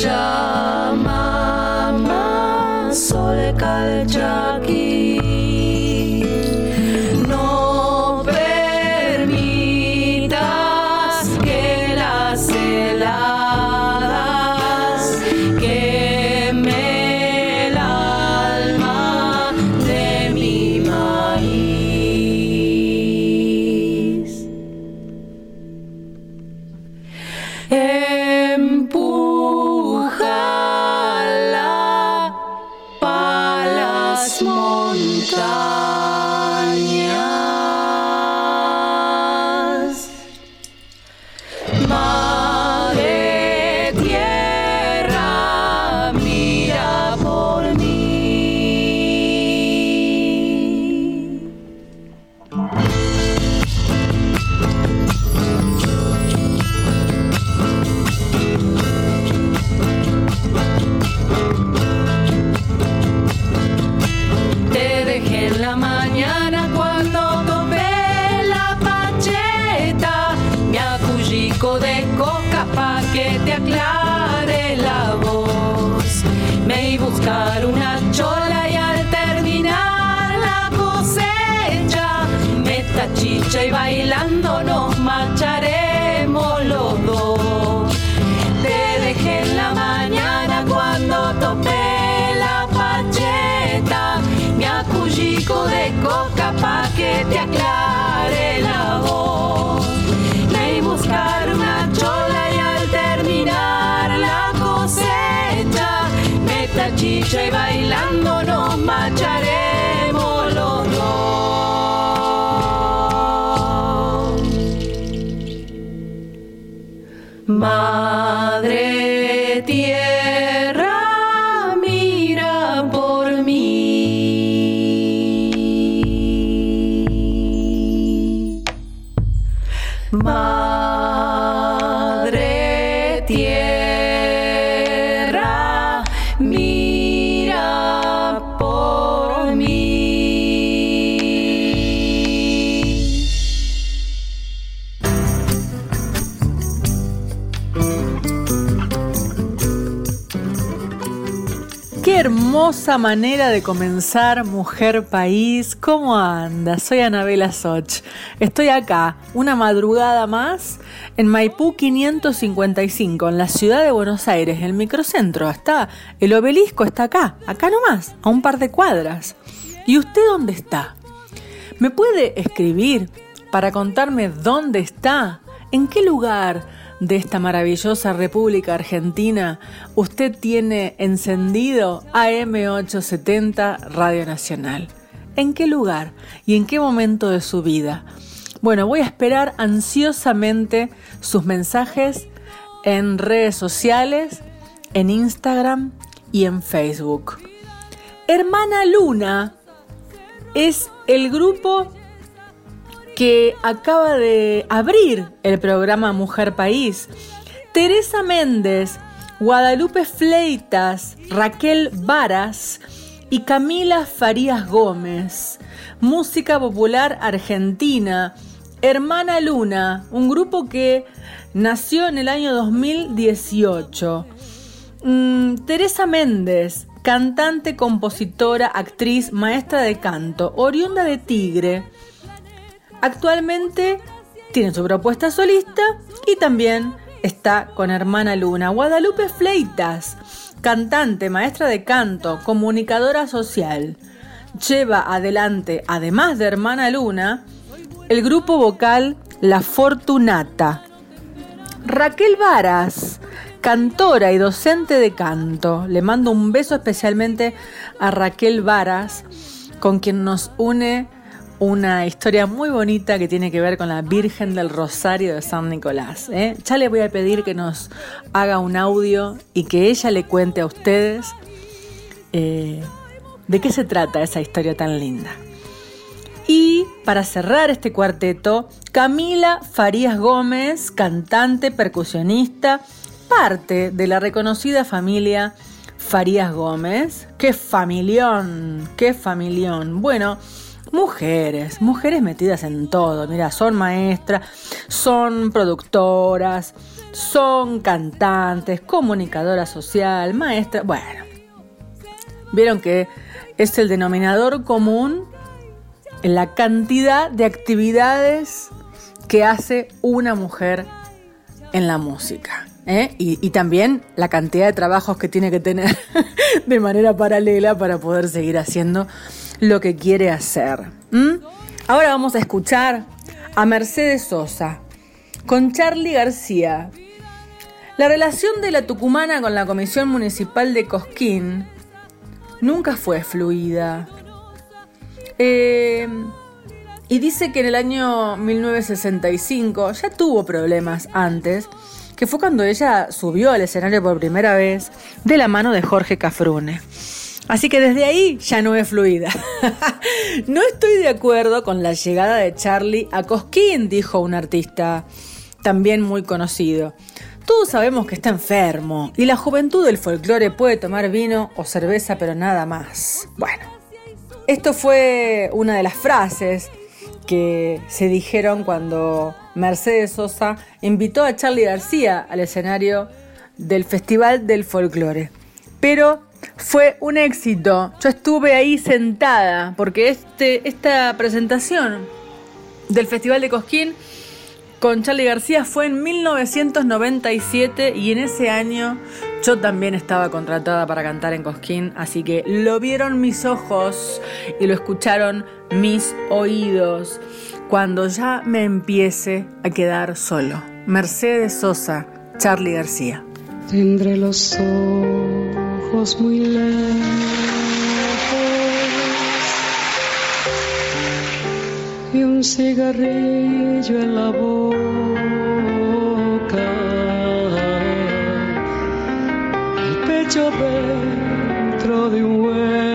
culture, mama, soul culture, y bailando nos marcharemos los dos. Hermosa manera de comenzar Mujer País. ¿Cómo anda? Soy Anabela Soch. Estoy acá, una madrugada más, en Maipú 555, en la ciudad de Buenos Aires, el microcentro. Está, el obelisco está acá, acá nomás, a un par de cuadras. ¿Y usted dónde está? ¿Me puede escribir para contarme dónde está? ¿En qué lugar? De esta maravillosa República Argentina, usted tiene encendido AM870 Radio Nacional. ¿En qué lugar y en qué momento de su vida? Bueno, voy a esperar ansiosamente sus mensajes en redes sociales, en Instagram y en Facebook. Hermana Luna es el grupo que acaba de abrir el programa Mujer País. Teresa Méndez, Guadalupe Fleitas, Raquel Varas y Camila Farías Gómez. Música popular argentina. Hermana Luna, un grupo que nació en el año 2018. Mm, Teresa Méndez, cantante, compositora, actriz, maestra de canto, oriunda de Tigre. Actualmente tiene su propuesta solista y también está con Hermana Luna. Guadalupe Fleitas, cantante, maestra de canto, comunicadora social. Lleva adelante, además de Hermana Luna, el grupo vocal La Fortunata. Raquel Varas, cantora y docente de canto. Le mando un beso especialmente a Raquel Varas, con quien nos une una historia muy bonita que tiene que ver con la Virgen del Rosario de San Nicolás. ¿eh? Ya le voy a pedir que nos haga un audio y que ella le cuente a ustedes eh, de qué se trata esa historia tan linda. Y para cerrar este cuarteto, Camila Farías Gómez, cantante, percusionista, parte de la reconocida familia Farías Gómez. ¡Qué familión! ¡Qué familión! Bueno, mujeres, mujeres metidas en todo. Mira, son maestras, son productoras, son cantantes, comunicadoras social, maestras. Bueno, vieron que es el denominador común en la cantidad de actividades que hace una mujer en la música. ¿eh? Y, también la cantidad de trabajos que tiene que tener de manera paralela para poder seguir haciendo lo que quiere hacer. Ahora vamos a escuchar a Mercedes Sosa con Charlie García. La relación de la tucumana con la Comisión Municipal de Cosquín nunca fue fluida. Eh, y dice que en el año 1965 ya tuvo problemas antes, que fue cuando ella subió al escenario por primera vez de la mano de Jorge Cafrune. Así que desde ahí ya no es fluida. no estoy de acuerdo con la llegada de Charlie a Cosquín, dijo un artista también muy conocido. Todos sabemos que está enfermo y la juventud del folclore puede tomar vino o cerveza, pero nada más. Bueno, esto fue una de las frases que se dijeron cuando Mercedes Sosa invitó a Charlie García al escenario del Festival del Folclore. Pero fue un éxito. Yo estuve ahí sentada porque este, esta presentación del Festival de Cosquín con Charlie García fue en 1997 y en ese año yo también estaba contratada para cantar en Cosquín, así que lo vieron mis ojos y lo escucharon mis oídos cuando ya me empiece a quedar solo. Mercedes Sosa, Charlie García. Muy lejos y un cigarrillo en la boca. El pecho dentro de un hueco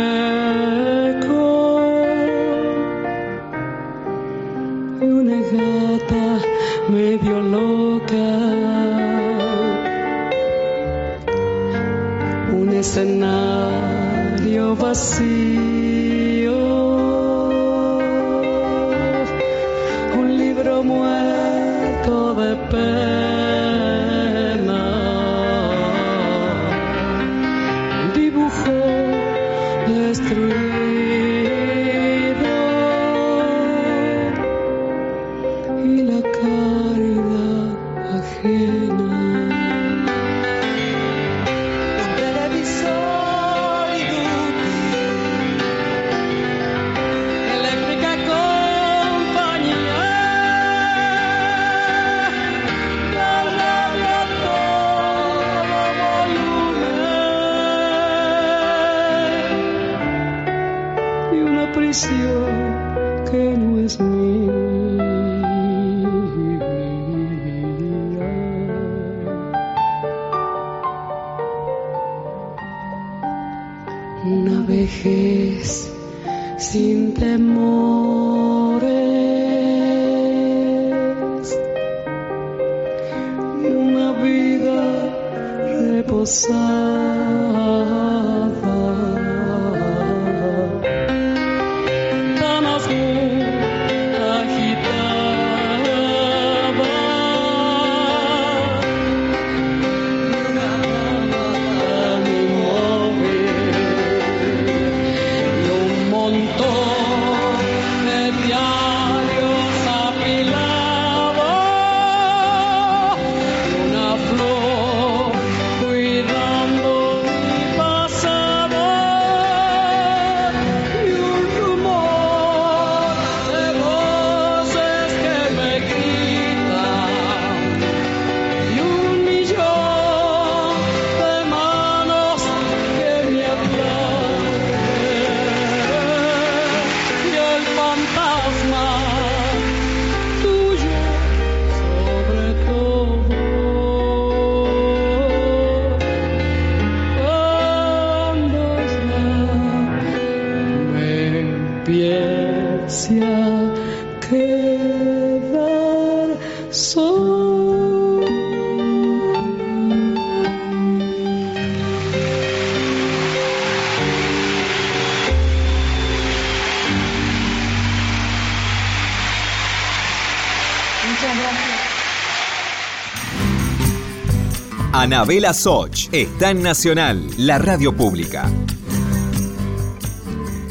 Anabela Soch está en Nacional, la radio pública.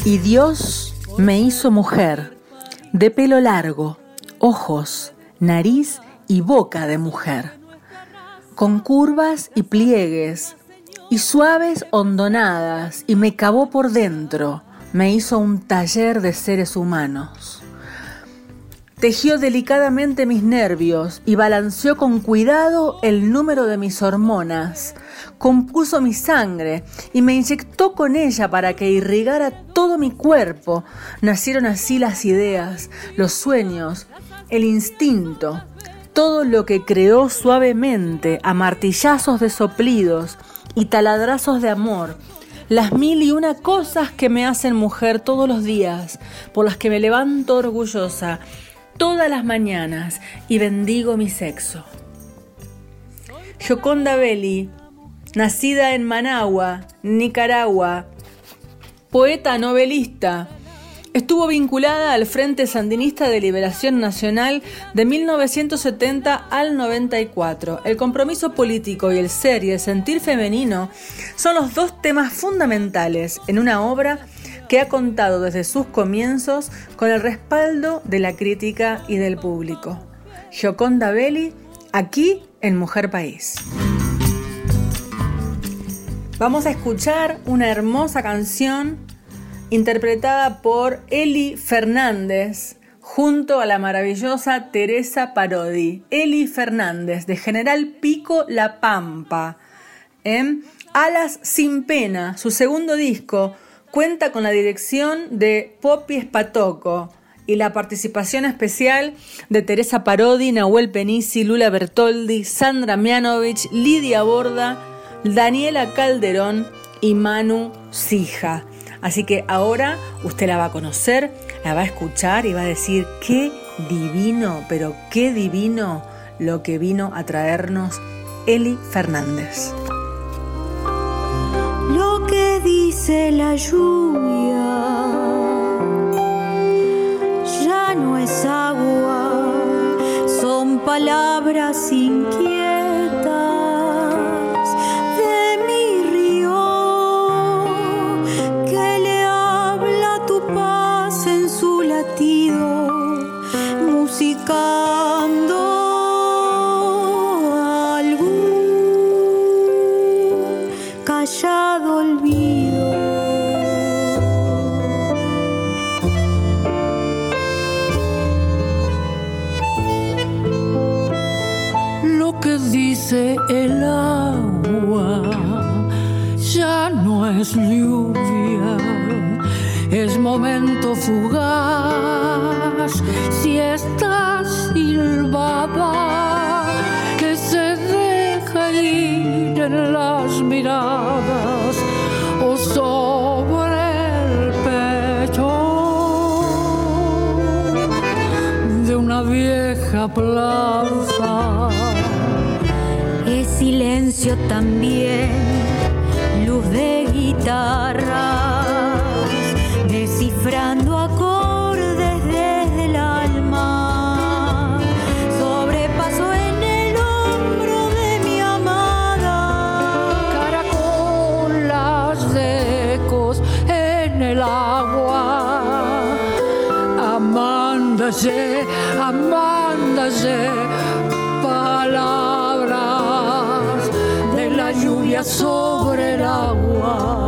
Y Dios me hizo mujer, de pelo largo, ojos, nariz y boca de mujer, con curvas y pliegues, y suaves hondonadas, y me cavó por dentro, me hizo un taller de seres humanos. Tejió delicadamente mis nervios y balanceó con cuidado el número de mis hormonas. Compuso mi sangre y me inyectó con ella para que irrigara todo mi cuerpo. Nacieron así las ideas, los sueños, el instinto, todo lo que creó suavemente a martillazos de soplidos y taladrazos de amor las mil y una cosas que me hacen mujer todos los días, por las que me levanto orgullosa todas las mañanas y bendigo mi sexo. Joconda Belli, nacida en Managua, Nicaragua, poeta novelista, estuvo vinculada al Frente Sandinista de Liberación Nacional de 1970 al 94. El compromiso político y el ser y el sentir femenino son los dos temas fundamentales en una obra que ha contado desde sus comienzos con el respaldo de la crítica y del público. Gioconda Belli, aquí en Mujer País. Vamos a escuchar una hermosa canción interpretada por Eli Fernández junto a la maravillosa Teresa Parodi. Eli Fernández de General Pico La Pampa. En Alas sin pena, su segundo disco, cuenta con la dirección de Poppy Spatoco y la participación especial de Teresa Parodi, Nahuel Penisi, Lula Bertoldi, Sandra Mianovich, Lidia Borda, Daniela Calderón y Manu Sija. Así que ahora usted la va a conocer, la va a escuchar y va a decir qué divino, pero qué divino lo que vino a traernos Eli Fernández lo que dice la lluvia ya no es agua, son palabras inquietas. es lluvia, es momento fugaz. Si estás silbaba, que se deja ir en las miradas o sobre el pecho de una vieja plaza. Es silencio también Amándase, palabras de la lluvia sobre el agua.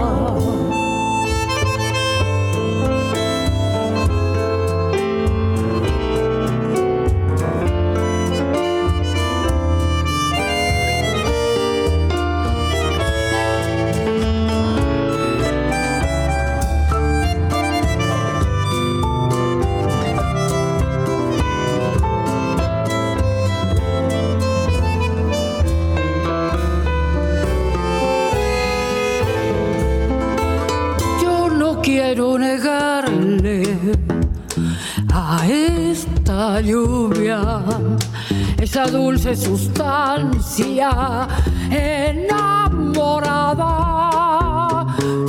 Lluvia esa dulce sustancia enamorada,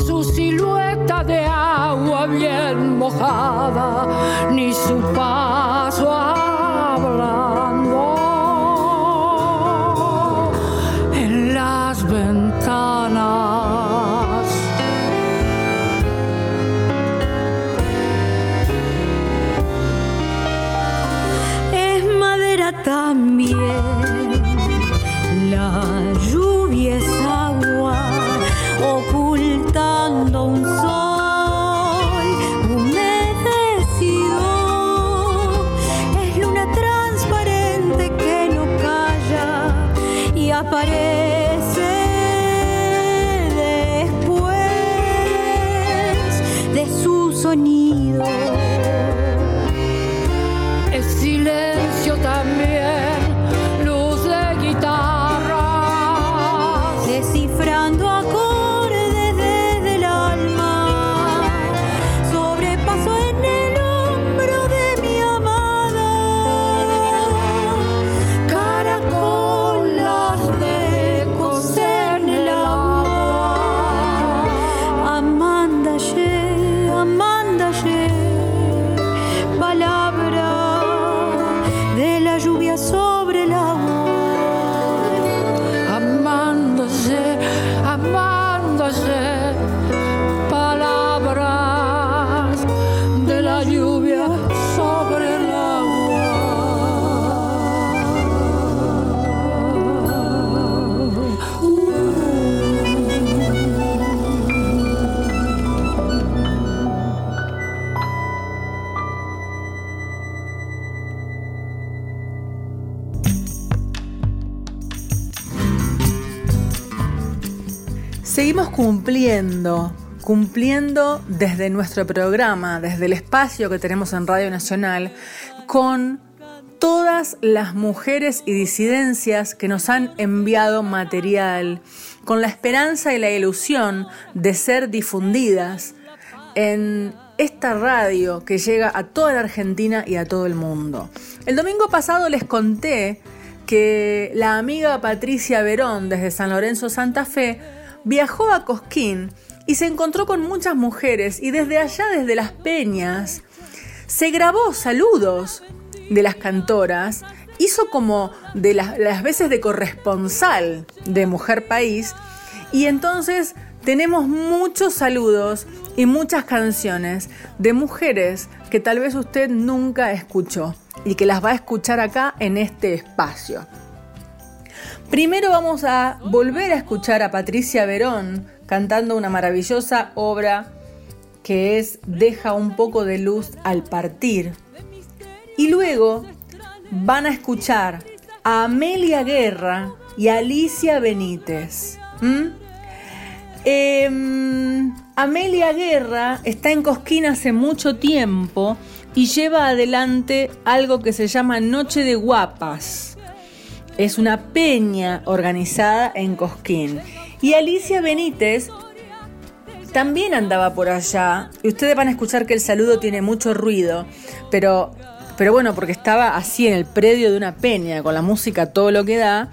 su silueta de agua bien mojada, ni su paso hablando cumpliendo, cumpliendo desde nuestro programa, desde el espacio que tenemos en Radio Nacional, con todas las mujeres y disidencias que nos han enviado material, con la esperanza y la ilusión de ser difundidas en esta radio que llega a toda la Argentina y a todo el mundo. El domingo pasado les conté que la amiga Patricia Verón desde San Lorenzo Santa Fe viajó a Cosquín y se encontró con muchas mujeres y desde allá, desde las peñas, se grabó saludos de las cantoras, hizo como de las, las veces de corresponsal de Mujer País y entonces tenemos muchos saludos y muchas canciones de mujeres que tal vez usted nunca escuchó y que las va a escuchar acá en este espacio. Primero vamos a volver a escuchar a Patricia Verón cantando una maravillosa obra que es Deja un poco de luz al partir. Y luego van a escuchar a Amelia Guerra y Alicia Benítez. Em, Amelia Guerra está en Cosquín hace mucho tiempo y lleva adelante algo que se llama Noche de Guapas. Es una peña organizada en Cosquín. Y Alicia Benítez también andaba por allá. Y ustedes van a escuchar que el saludo tiene mucho ruido, pero pero bueno, porque estaba así en el predio de una peña, con la música todo lo que da.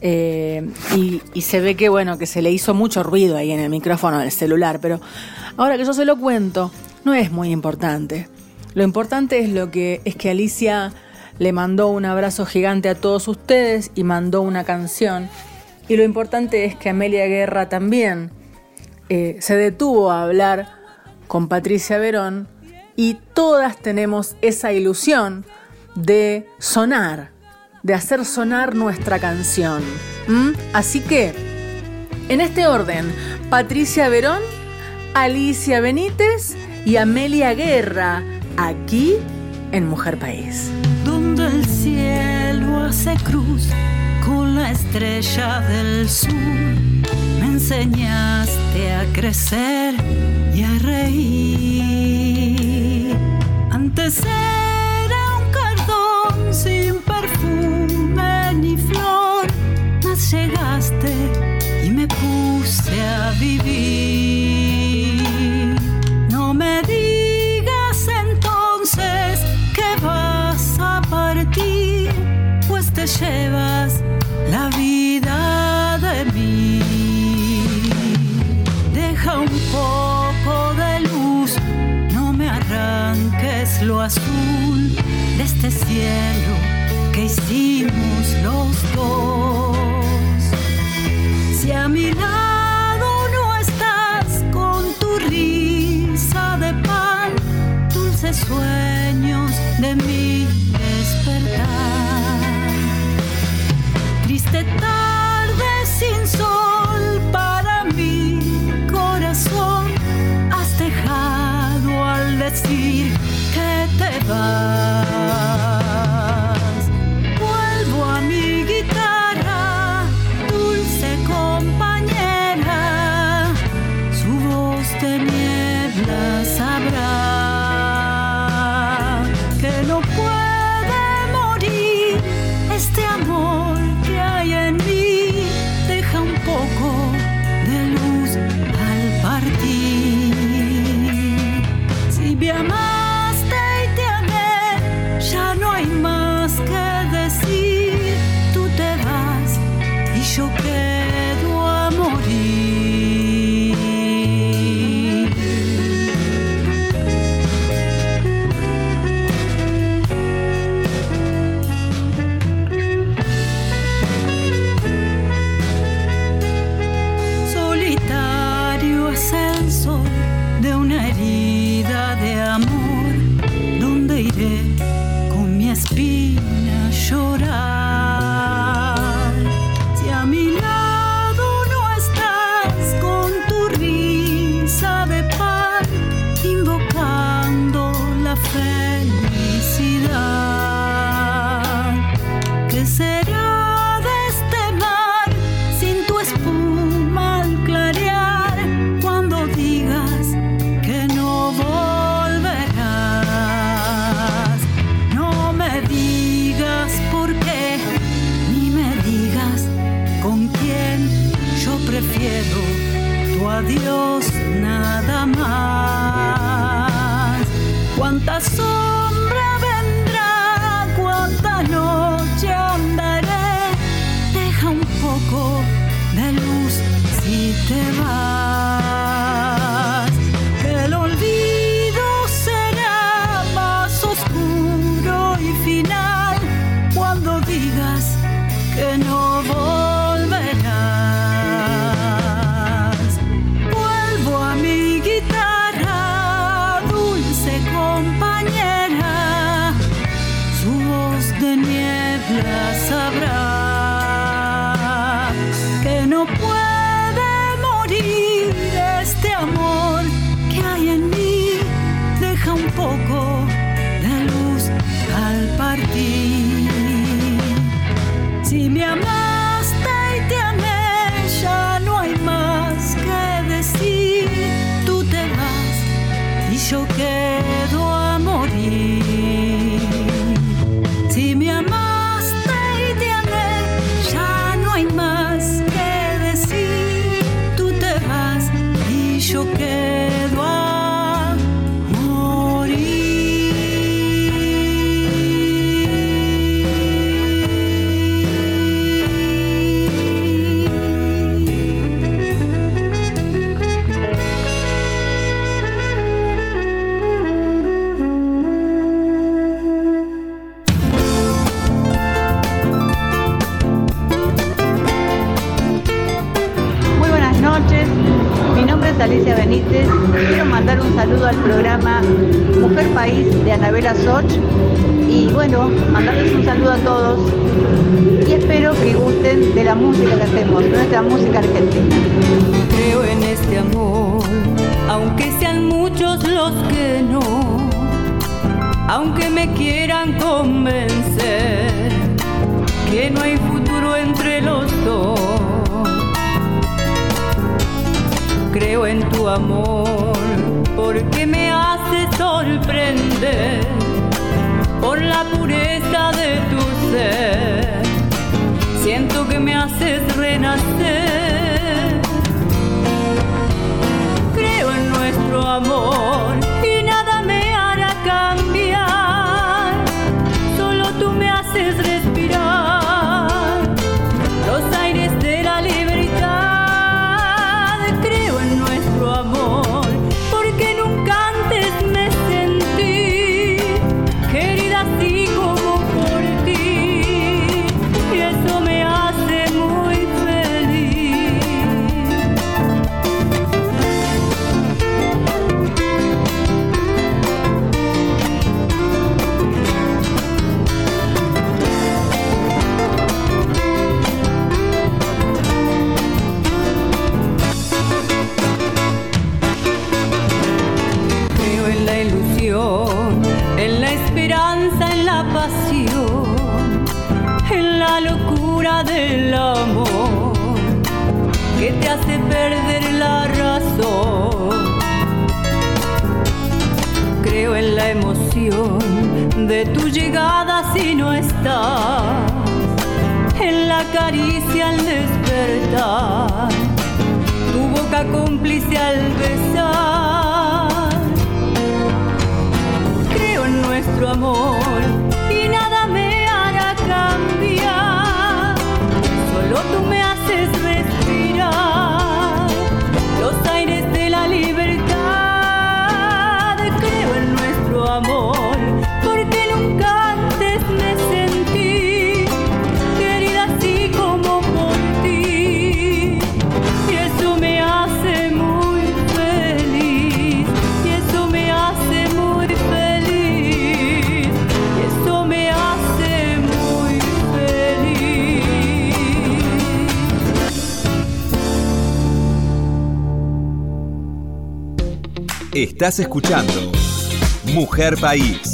eh, y, y se ve que bueno, que se le hizo mucho ruido ahí en el micrófono del celular, pero ahora que yo se lo cuento, no es muy importante. Lo importante es lo que es que Alicia le mandó un abrazo gigante a todos ustedes y mandó una canción. Y lo importante es que Amelia Guerra también eh, se detuvo a hablar con Patricia Verón y todas tenemos esa ilusión de sonar, de hacer sonar nuestra canción. Así que, en este orden, Patricia Verón, Alicia Benítez y Amelia Guerra, aquí en Mujer País. donde el cielo hace cruz con la estrella del sur. Me enseñaste a crecer y a reír. Antes azul de este cielo que hicimos los dos. Si a mi lado no estás con tu risa de pan, dulces sueños de mi ya no niebla sabrá que no puede pureza de tu ser. Siento que me haces renacer. De tu llegada si no estás, en la caricia al despertar, tu boca cómplice al besar. Creo en nuestro amor y nada me hará cambiar, solo tú me Estás escuchando Mujer País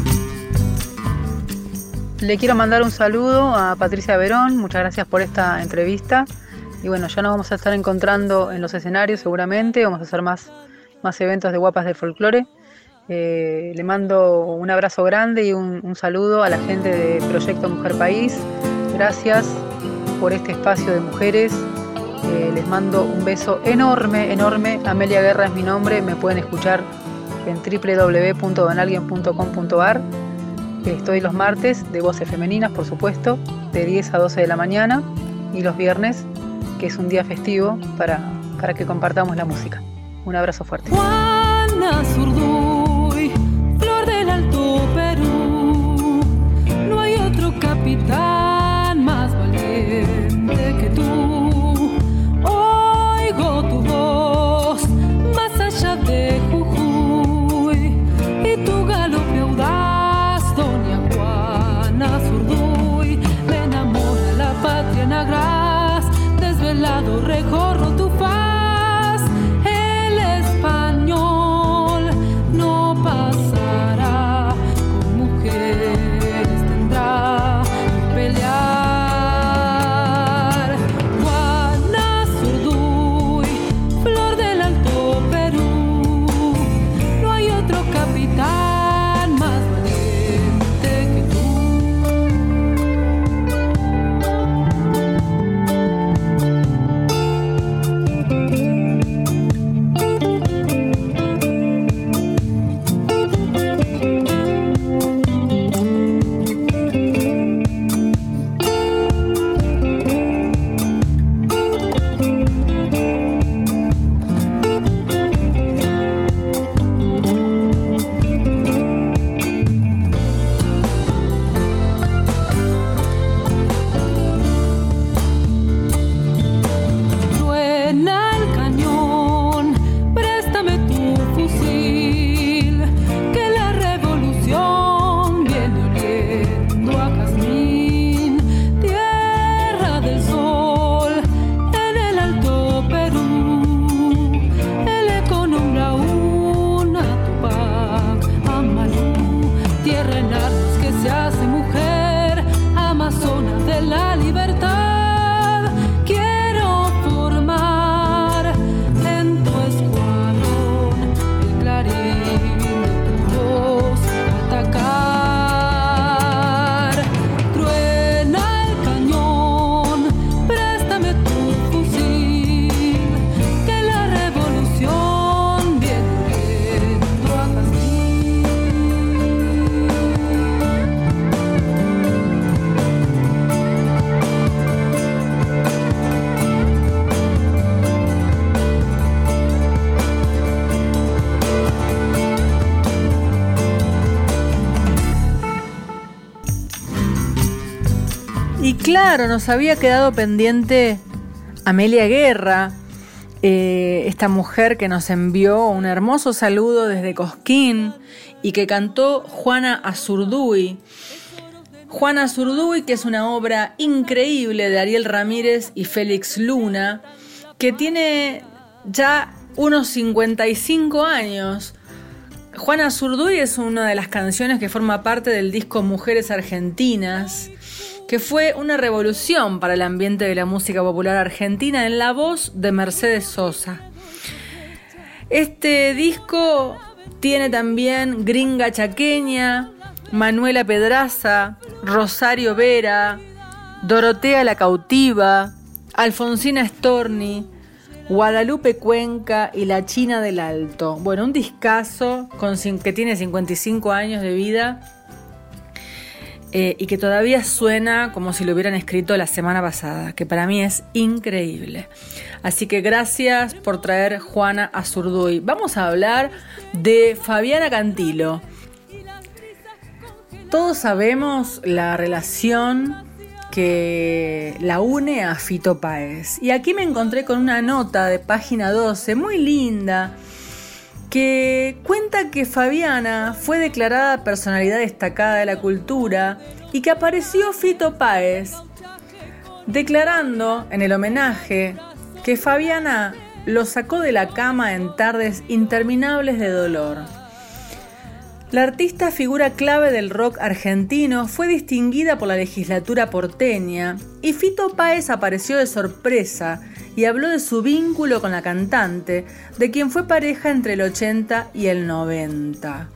Le quiero mandar un saludo a Patricia Verón, muchas gracias por esta entrevista. Y bueno, ya nos vamos a estar encontrando en los escenarios seguramente, vamos a hacer más, más eventos de guapas del folclore. Eh, le mando un abrazo grande y un, saludo a la gente de Proyecto Mujer País. Gracias por este espacio de mujeres. Eh, les mando un beso enorme, enorme. Amelia Guerra es mi nombre. Me pueden escuchar en www.donalguien.com.ar. Estoy los martes de voces femeninas, por supuesto, de 10 a 12 de la mañana y los viernes, que es un día festivo para, para que compartamos la música. Un abrazo fuerte. Вся claro, nos había quedado pendiente Amelia Guerra, eh, esta mujer que nos envió un hermoso saludo desde Cosquín y que cantó Juana Azurduy. Juana Azurduy, que es una obra increíble de Ariel Ramírez y Félix Luna, que tiene ya unos 55 años. Juana Azurduy es una de las canciones que forma parte del disco Mujeres Argentinas, que fue una revolución para el ambiente de la música popular argentina en la voz de Mercedes Sosa. Este disco tiene también Gringa Chaqueña, Manuela Pedraza, Rosario Vera, Dorotea la Cautiva, Alfonsina Storni, Guadalupe Cuenca y La China del Alto. Bueno, un discazo que tiene 55 años de vida eh, y que todavía suena como si lo hubieran escrito la semana pasada, que para mí es increíble. Así que gracias por traer Juana Azurduy. Vamos a hablar de Fabiana Cantilo. Todos sabemos la relación que la une a Fito Páez. Y aquí me encontré con una nota de página 12 muy linda que cuenta que Fabiana fue declarada personalidad destacada de la cultura y que apareció Fito Páez declarando en el homenaje que Fabiana lo sacó de la cama en tardes interminables de dolor. La artista figura clave del rock argentino fue distinguida por la legislatura porteña y Fito Páez apareció de sorpresa y habló de su vínculo con la cantante, de quien fue pareja entre el 80 y el 90.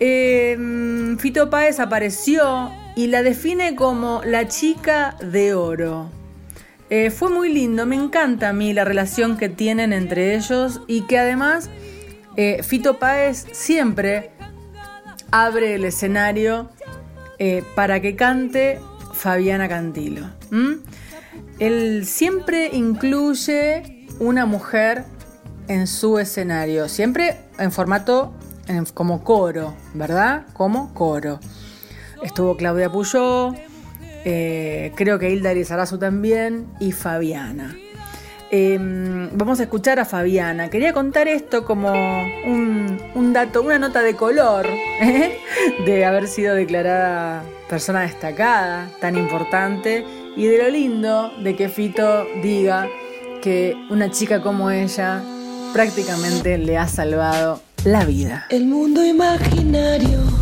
Em, Fito Páez apareció y la define como la chica de oro. Eh, fue muy lindo, me encanta a mí la relación que tienen entre ellos y que además eh, Fito Páez siempre abre el escenario eh, para que cante Fabiana Cantilo. Él siempre incluye una mujer en su escenario, siempre en formato como coro, ¿verdad? Como coro. Estuvo Claudia Puyó, eh, creo que Hilda Elizarazu también y Fabiana. Em, vamos a escuchar a Fabiana. Quería contar esto como un, dato, una nota de color ¿eh? de haber sido declarada persona destacada, tan importante, y de lo lindo de que Fito diga que una chica como ella prácticamente le ha salvado la vida. El mundo imaginario.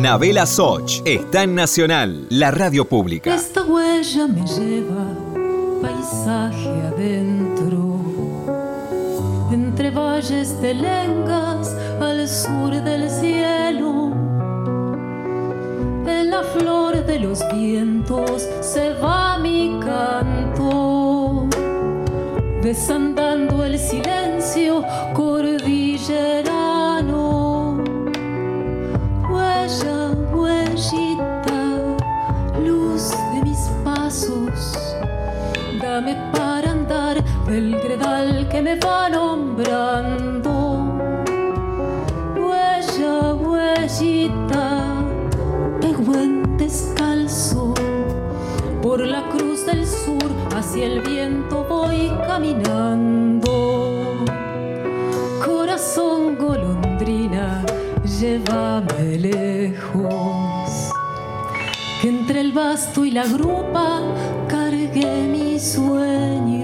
Anabela Soch está en Nacional, la radio pública. Esta huella me lleva paisaje adentro, entre valles de lengas al sur del cielo. En la flor de los vientos se va mi canto, desandando el silencio del gredal que me va nombrando. Huella, huellita, en descalzo, por la cruz del sur hacia el viento voy caminando. Corazón golondrina, llévame lejos. Que entre el basto y la grupa cargué mis sueños.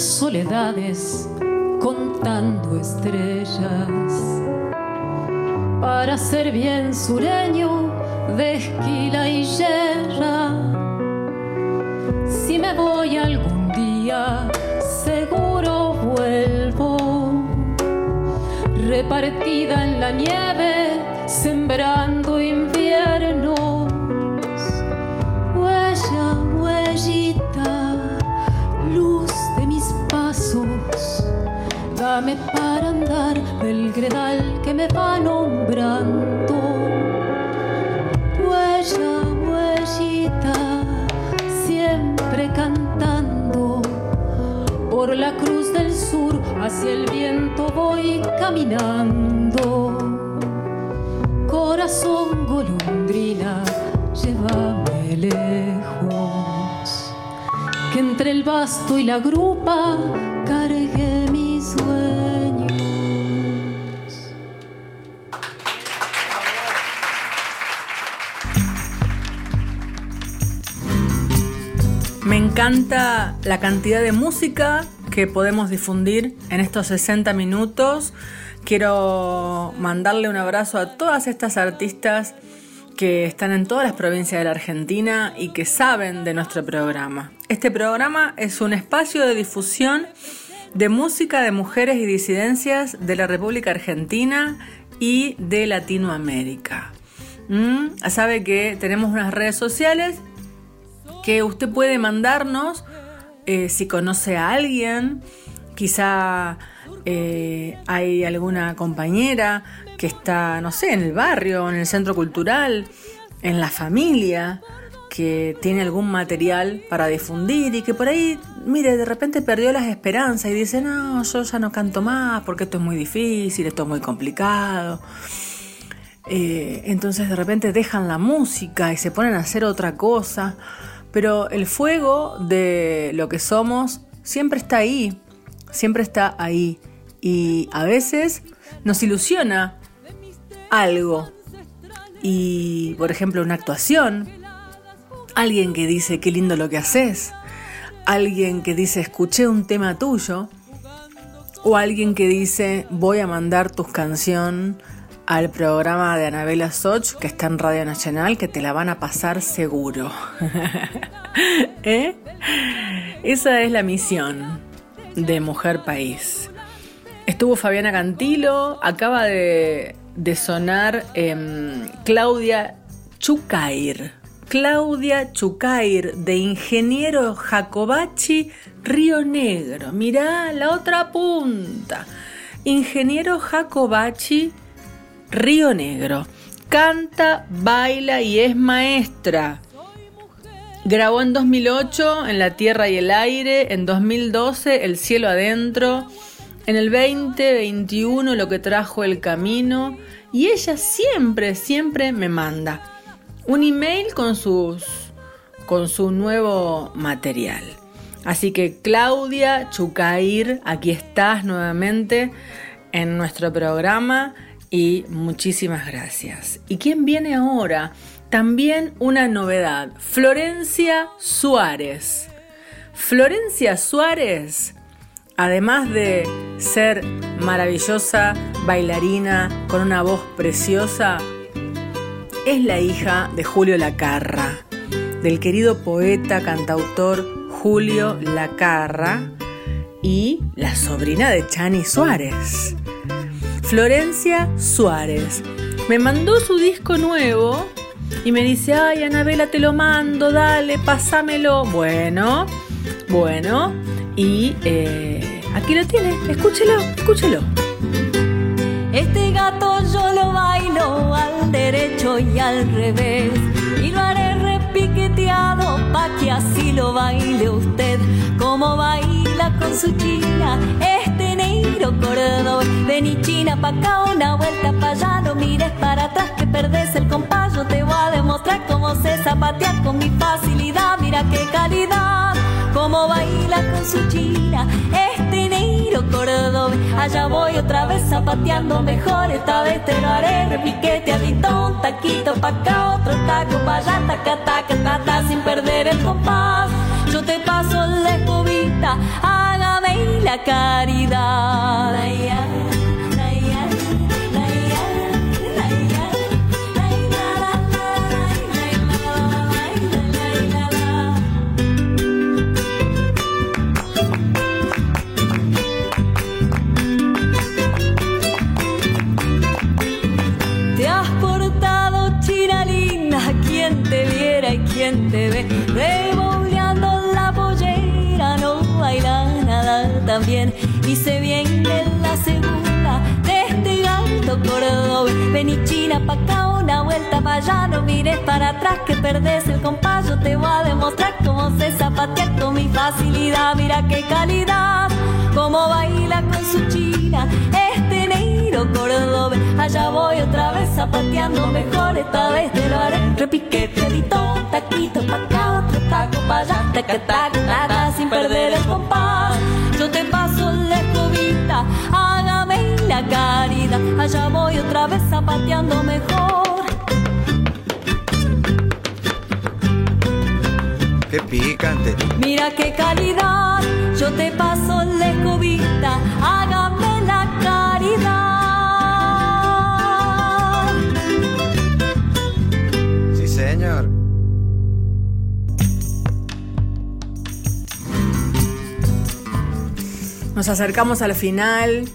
Soledades contando estrellas para ser bien sureño de esquila y yerra. Si me voy algún día, seguro vuelvo, repartida en la nieve, sembrando inviernos. Para andar del gredal que me va nombrando. Huella, huellita, siempre cantando. Por la cruz del sur hacia el viento voy caminando. Corazón golondrina, llévame lejos. Que entre el basto y la grupa cargué mis sueños. Encanta la cantidad de música que podemos difundir en estos 60 minutos. Quiero mandarle un abrazo a todas estas artistas que están en todas las provincias de la Argentina y que saben de nuestro programa. Este programa es un espacio de difusión de música de mujeres y disidencias de la República Argentina y de Latinoamérica. Mm, Sabe que tenemos unas redes sociales que usted puede mandarnos eh, si conoce a alguien, quizá eh, hay alguna compañera que está, no sé, en el barrio, en el centro cultural, en la familia, que tiene algún material para difundir y que por ahí, mire, de repente perdió las esperanzas y dice, no, yo ya no canto más porque esto es muy difícil, esto es muy complicado. Eh, entonces de repente dejan la música y se ponen a hacer otra cosa. Pero el fuego de lo que somos siempre está ahí, siempre está ahí. Y a veces nos ilusiona algo. Y, por ejemplo, una actuación. Alguien que dice, qué lindo lo que haces. Alguien que dice, escuché un tema tuyo. O alguien que dice, voy a mandar tu canción al programa de Anabela Soch, que está en Radio Nacional, que te la van a pasar seguro. ¿Eh? Esa es la misión de Mujer País. Estuvo Fabiana Cantilo, acaba de, de sonar em, Claudia Chucair. Claudia Chucair, de Ingeniero Jacobachi, Río Negro. Mirá la otra punta. Ingeniero Jacobachi, Río Negro. Canta, baila y es maestra. Grabó en 2008 En la Tierra y el Aire, en 2012 El Cielo Adentro, en el 2021 Lo que trajo el camino y ella siempre, siempre me manda un email con sus con su nuevo material. Así que Claudia Chucair, aquí estás nuevamente en nuestro programa y muchísimas gracias. ¿Y quién viene ahora? También una novedad, Florencia Suárez. Florencia Suárez, además de ser maravillosa bailarina con una voz preciosa, es la hija de Julio Lacarra, del querido poeta, cantautor Julio Lacarra y la sobrina de Chani Suárez. Florencia Suárez me mandó su disco nuevo y me dice, ay Anabela, te lo mando, dale, pásamelo. Bueno, bueno, y eh, aquí lo tiene, escúchelo, escúchelo. Este gato yo lo bailo al derecho y al revés. Y lo haré repiqueteado pa' que así lo baile usted. Como baila con su china este negro cordón. Vení china pa' acá, una vuelta pa' allá. No mires para atrás que perdés el compás. Yo te voy a demostrar cómo se zapatea con mi facilidad. Mira qué calidad como baila con su china este negro Allá voy otra vez zapateando mejor, esta vez te lo haré repiquete un taquito pa' acá, otro taco pa' allá, taca, taca, taca, sin perder el compás. Yo te paso la escobita, hágame la caridad. Te ve revoleando la pollera, no baila nada también. Hice bien en la segunda de este gato cordobés. Vení china pa' acá, una vuelta pa' allá, no mires para atrás que perdés el compás. Yo te voy a demostrar cómo se zapatea con mi facilidad. Mira qué calidad, cómo baila con su china este cordobés. Allá voy otra vez zapateando mejor, esta vez te lo haré repiquete, taquito pa' acá, otro taco pa' allá, taca, taca, taca, sin perder el compás. Yo te paso la escobita, hágame la caridad, allá voy otra vez zapateando mejor. Qué picante. Mira qué calidad, yo te paso la escobita, hágame acercamos al final.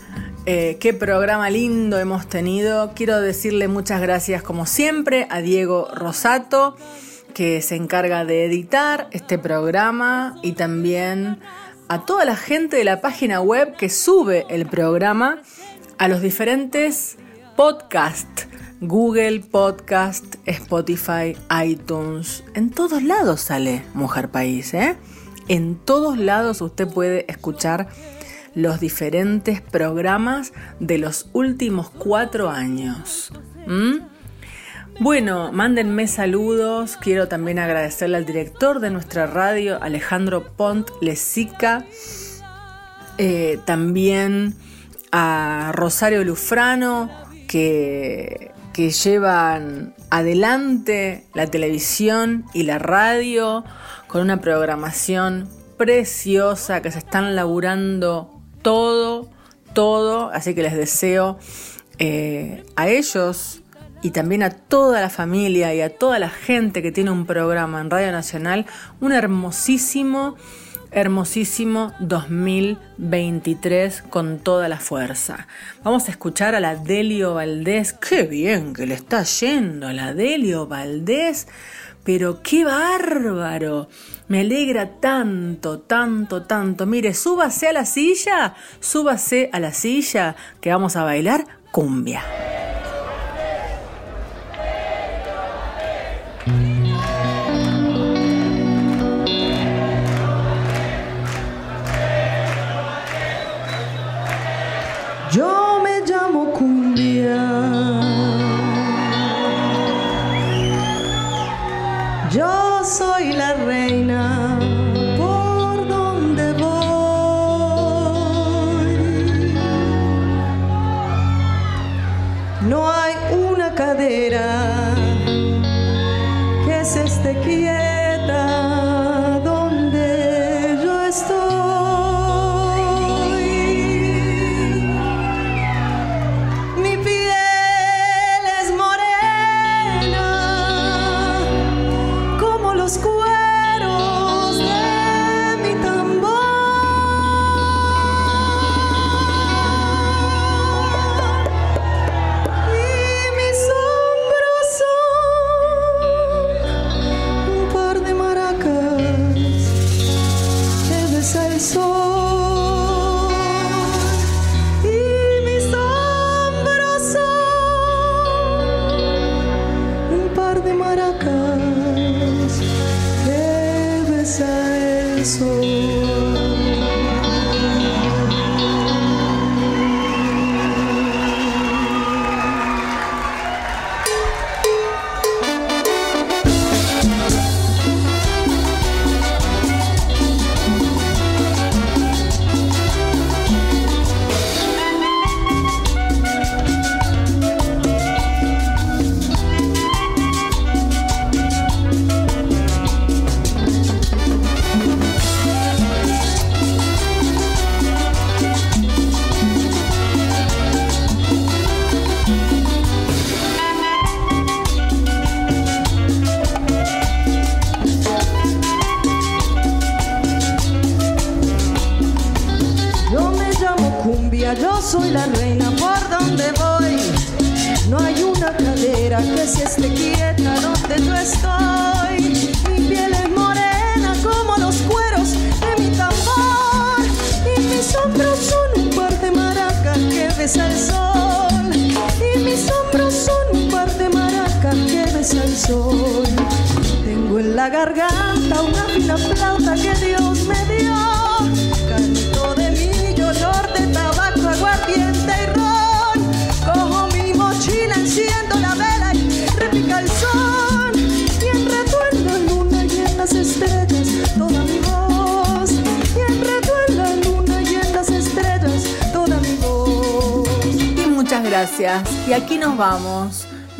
Eh, qué programa lindo hemos tenido. Quiero decirle muchas gracias, como siempre, a Diego Rosato, que se encarga de editar este programa, y también a toda la gente de la página web que sube el programa a los diferentes podcasts. Google Podcast, Spotify, iTunes, en todos lados sale Mujer País, ¿eh? En todos lados usted puede escuchar los diferentes programas de los últimos cuatro años. ¿Mm? Bueno, mándenme saludos. Quiero también agradecerle al director de nuestra radio, Alejandro Pont Lesica. Eh, también a Rosario Lufrano, que, que llevan adelante la televisión y la radio con una programación preciosa que se están laburando todo, todo. Así que les deseo eh, a ellos y también a toda la familia y a toda la gente que tiene un programa en Radio Nacional un hermosísimo, hermosísimo 2023 con toda la fuerza. Vamos a escuchar a la Delio Valdés. Qué bien que le está yendo a la Delio Valdés, pero qué bárbaro. Me alegra tanto, tanto, tanto. Mire, súbase a la silla, súbase a la silla, que vamos a bailar cumbia.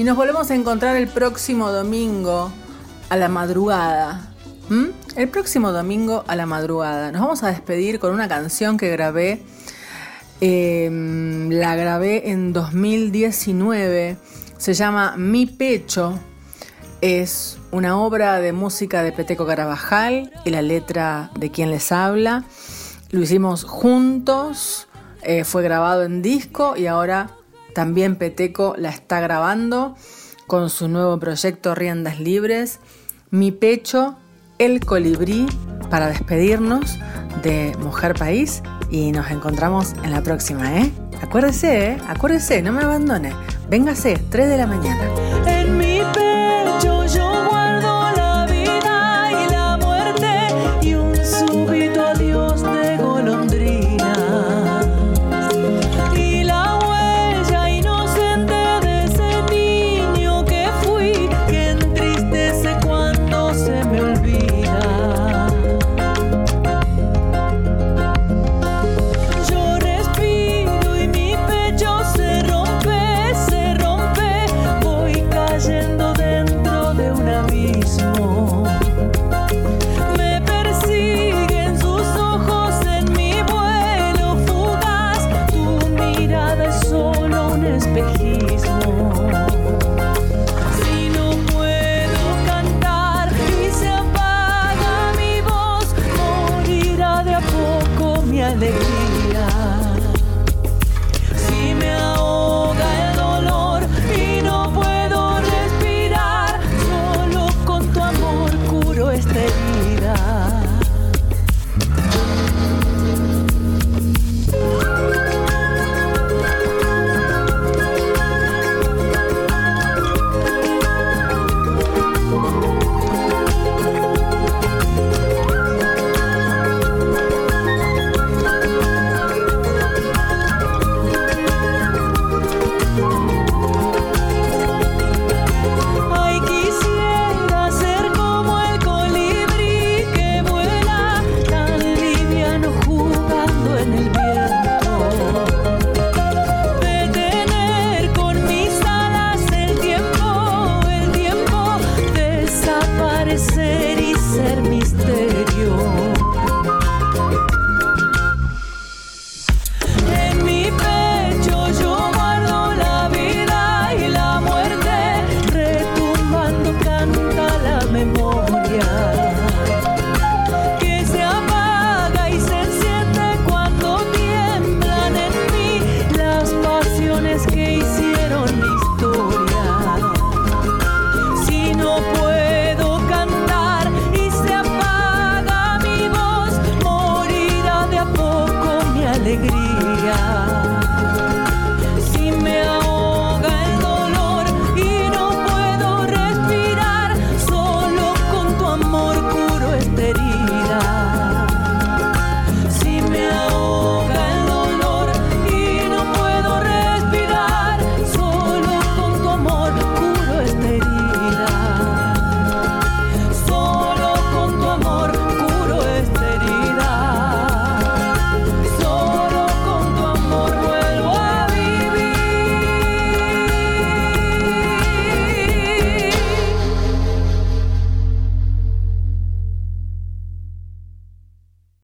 Nos volvemos a encontrar el próximo domingo a la madrugada. ¿Mm? El próximo domingo a la madrugada. Nos vamos a despedir con una canción que grabé. eh, la grabé en 2019. Se llama Mi Pecho. Es una obra de música de Peteco Carabajal y la letra de quien les habla. Lo hicimos juntos. eh, fue grabado en disco y ahora también Peteco la está grabando con su nuevo proyecto Riendas Libres. Mi pecho, el colibrí, para despedirnos de Mujer País y nos encontramos en la próxima, ¿eh? Acuérdese, ¿eh? Acuérdese, no me abandone. Véngase, 3 de la mañana. En mi